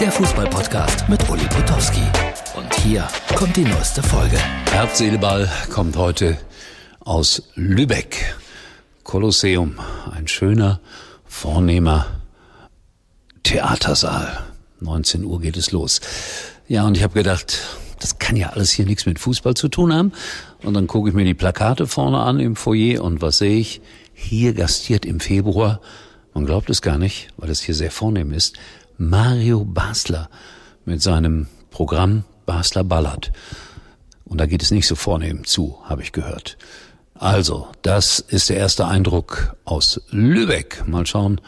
der Fußballpodcast mit Uli Potowski. Und hier kommt die neueste Folge. Herz, Seele, kommt heute aus Lübeck. Kolosseum, ein schöner, vornehmer Theatersaal. 19 Uhr geht es los. Ja, und ich habe gedacht, das kann ja alles hier nichts mit Fußball zu tun haben. Und dann gucke ich mir die Plakate vorne an im Foyer und was sehe ich? Hier gastiert im Februar, man glaubt es gar nicht, weil es hier sehr vornehm ist, Mario Basler mit seinem Programm Basler Ballert. Und da geht es nicht so vornehm zu, habe ich gehört. Also, das ist der erste Eindruck aus Lübeck. Mal schauen,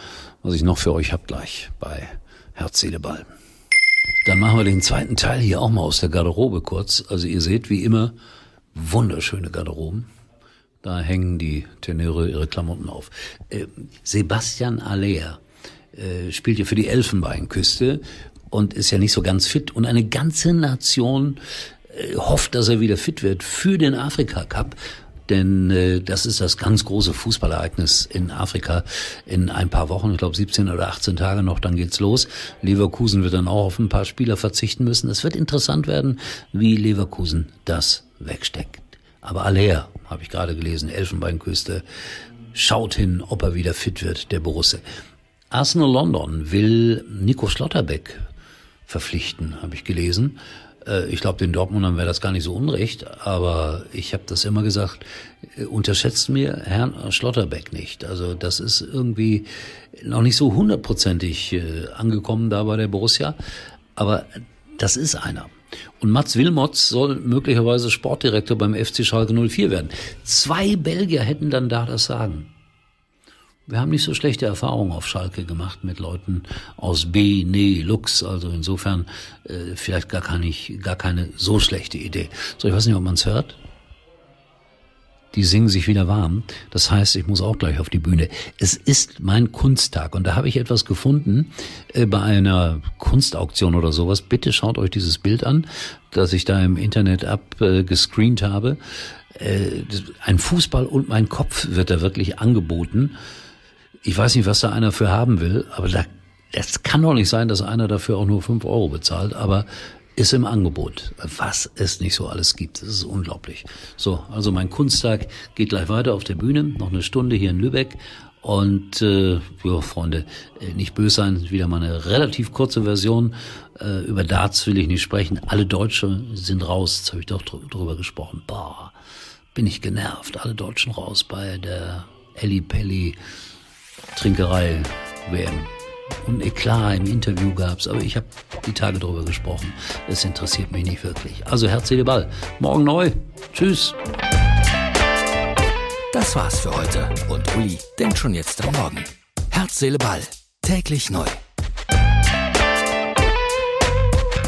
was ich noch für euch hab gleich bei Herz, Seele, Ball. Dann machen wir den zweiten Teil hier auch mal aus der Garderobe kurz. Also ihr seht wie immer wunderschöne Garderoben. Da hängen die Tenöre ihre Klamotten auf. Äh, Sebastian Aller äh, spielt ja für die Elfenbeinküste und ist ja nicht so ganz fit. Und eine ganze Nation äh, hofft, dass er wieder fit wird für den Afrika Cup denn äh, das ist das ganz große Fußballereignis in Afrika in ein paar Wochen, ich glaube 17 oder 18 Tage noch, dann geht's los. Leverkusen wird dann auch auf ein paar Spieler verzichten müssen. Es wird interessant werden, wie Leverkusen das wegsteckt. Aber Aller, habe ich gerade gelesen, Elfenbeinküste, schaut hin, ob er wieder fit wird, der Borusse. Arsenal London will Nico Schlotterbeck verpflichten, habe ich gelesen. Äh, ich glaube, den Dortmundern wäre das gar nicht so unrecht, aber ich habe das immer gesagt, äh, unterschätzt mir Herrn Schlotterbeck nicht. Also das ist irgendwie noch nicht so hundertprozentig äh, angekommen da bei der Borussia, aber das ist einer. Und Mats Wilmots soll möglicherweise Sportdirektor beim FC Schalke 04 werden. Zwei Belgier hätten dann da das Sagen. Wir haben nicht so schlechte Erfahrungen auf Schalke gemacht mit Leuten aus B, Nee, Lux. Also insofern äh, vielleicht gar, keine, gar keine so schlechte Idee. So, ich weiß nicht, ob man es hört. Die singen sich wieder warm. Das heißt, ich muss auch gleich auf die Bühne. Es ist mein Kunsttag und da habe ich etwas gefunden äh, bei einer Kunstauktion oder sowas. Bitte schaut euch dieses Bild an, das ich da im Internet abgescreent äh, habe. Ein Fußball und mein Kopf wird da wirklich angeboten. Ich weiß nicht, was da einer für haben will, aber da, das kann doch nicht sein, dass einer dafür auch nur fünf Euro bezahlt, aber ist im Angebot. Was es nicht so alles gibt. Das ist unglaublich. So, also mein Kunsttag geht gleich weiter auf der Bühne. Noch eine Stunde hier in Lübeck. Und äh, ja, Freunde, äh, nicht böse sein, wieder mal eine relativ kurze Version. Äh, über Darts will ich nicht sprechen. Alle Deutsche sind raus. Jetzt habe ich doch drüber gesprochen. Boah, bin ich genervt. Alle Deutschen raus bei der Elli Pelli Trinkerei WM. Und Eklat im Interview gab's, aber ich habe die Tage drüber gesprochen. Es interessiert mich nicht wirklich. Also Herz, Ball. Morgen neu. Tschüss. Das war's für heute. Und Uli denkt schon jetzt am Morgen. Herz, Seele, Ball. Täglich neu.